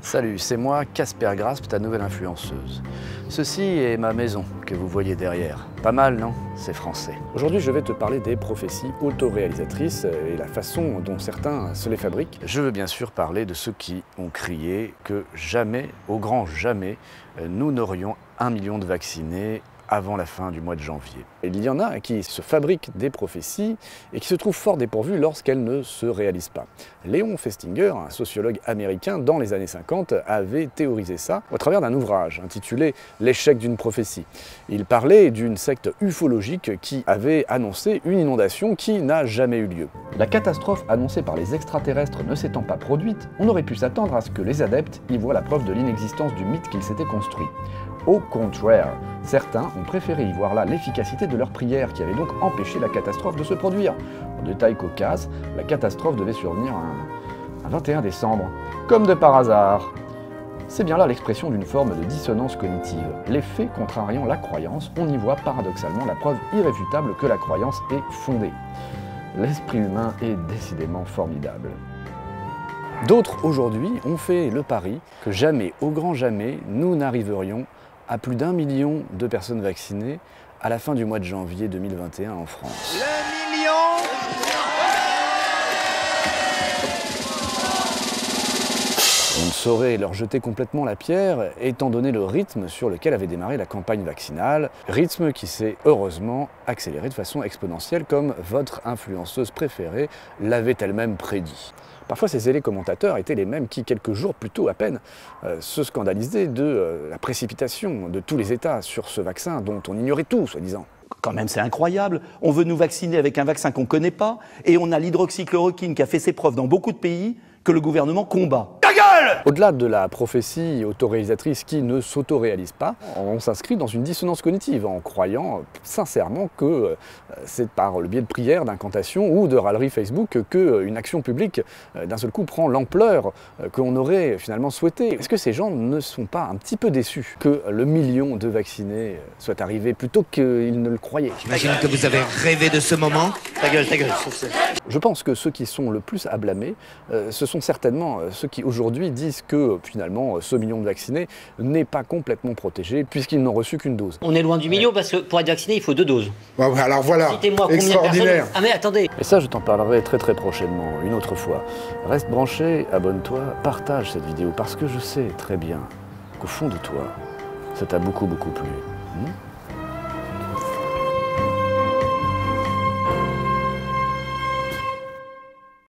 Salut, c'est moi, Casper Grasp, ta nouvelle influenceuse. Ceci est ma maison que vous voyez derrière. Pas mal, non? C'est français. Aujourd'hui, je vais te parler des prophéties autoréalisatrices et la façon dont certains se les fabriquent. Je veux bien sûr parler de ceux qui ont crié que jamais, au grand jamais, nous n'aurions un million de vaccinés avant la fin du mois de janvier. Il y en a qui se fabriquent des prophéties et qui se trouvent fort dépourvues lorsqu'elles ne se réalisent pas. Léon Festinger, un sociologue américain dans les années 50, avait théorisé ça au travers d'un ouvrage intitulé L'échec d'une prophétie. Il parlait d'une secte ufologique qui avait annoncé une inondation qui n'a jamais eu lieu. La catastrophe annoncée par les extraterrestres ne s'étant pas produite, on aurait pu s'attendre à ce que les adeptes y voient la preuve de l'inexistence du mythe qu'ils s'étaient construit. Au contraire, certains ont préféré y voir là l'efficacité de leur prière qui avait donc empêché la catastrophe de se produire. En détail cocasse, la catastrophe devait survenir un 21 décembre, comme de par hasard. C'est bien là l'expression d'une forme de dissonance cognitive. Les faits contrariant la croyance, on y voit paradoxalement la preuve irréfutable que la croyance est fondée. L'esprit humain est décidément formidable. D'autres aujourd'hui ont fait le pari que jamais, au grand jamais, nous n'arriverions à plus d'un million de personnes vaccinées à la fin du mois de janvier 2021 en France. Saurait leur jeter complètement la pierre, étant donné le rythme sur lequel avait démarré la campagne vaccinale, rythme qui s'est heureusement accéléré de façon exponentielle, comme votre influenceuse préférée l'avait elle-même prédit. Parfois, ces élés commentateurs étaient les mêmes qui, quelques jours plus tôt à peine, euh, se scandalisaient de euh, la précipitation de tous les États sur ce vaccin dont on ignorait tout, soi-disant. Quand même, c'est incroyable. On veut nous vacciner avec un vaccin qu'on ne connaît pas, et on a l'hydroxychloroquine qui a fait ses preuves dans beaucoup de pays que le gouvernement combat. Au-delà de la prophétie autoréalisatrice qui ne s'autoréalise pas, on s'inscrit dans une dissonance cognitive en croyant sincèrement que euh, c'est par le biais de prières, d'incantations ou de râleries Facebook qu'une action publique euh, d'un seul coup prend l'ampleur euh, qu'on aurait finalement souhaité. Est-ce que ces gens ne sont pas un petit peu déçus que le million de vaccinés soit arrivé plutôt qu'ils ne le croyaient? J'imagine que vous avez rêvé de ce moment. Ta gueule, ta gueule. Je pense que ceux qui sont le plus à blâmer, ce sont certainement ceux qui aujourd'hui disent que finalement ce million de vaccinés n'est pas complètement protégé puisqu'ils n'ont reçu qu'une dose. On est loin du million parce que pour être vacciné, il faut deux doses. Bah, ouais, alors voilà, Citez-moi combien de personnes. extraordinaire. Ah mais attendez, Et ça, je t'en parlerai très très prochainement, une autre fois. Reste branché, abonne-toi, partage cette vidéo parce que je sais très bien qu'au fond de toi, ça t'a beaucoup beaucoup plu. Hmm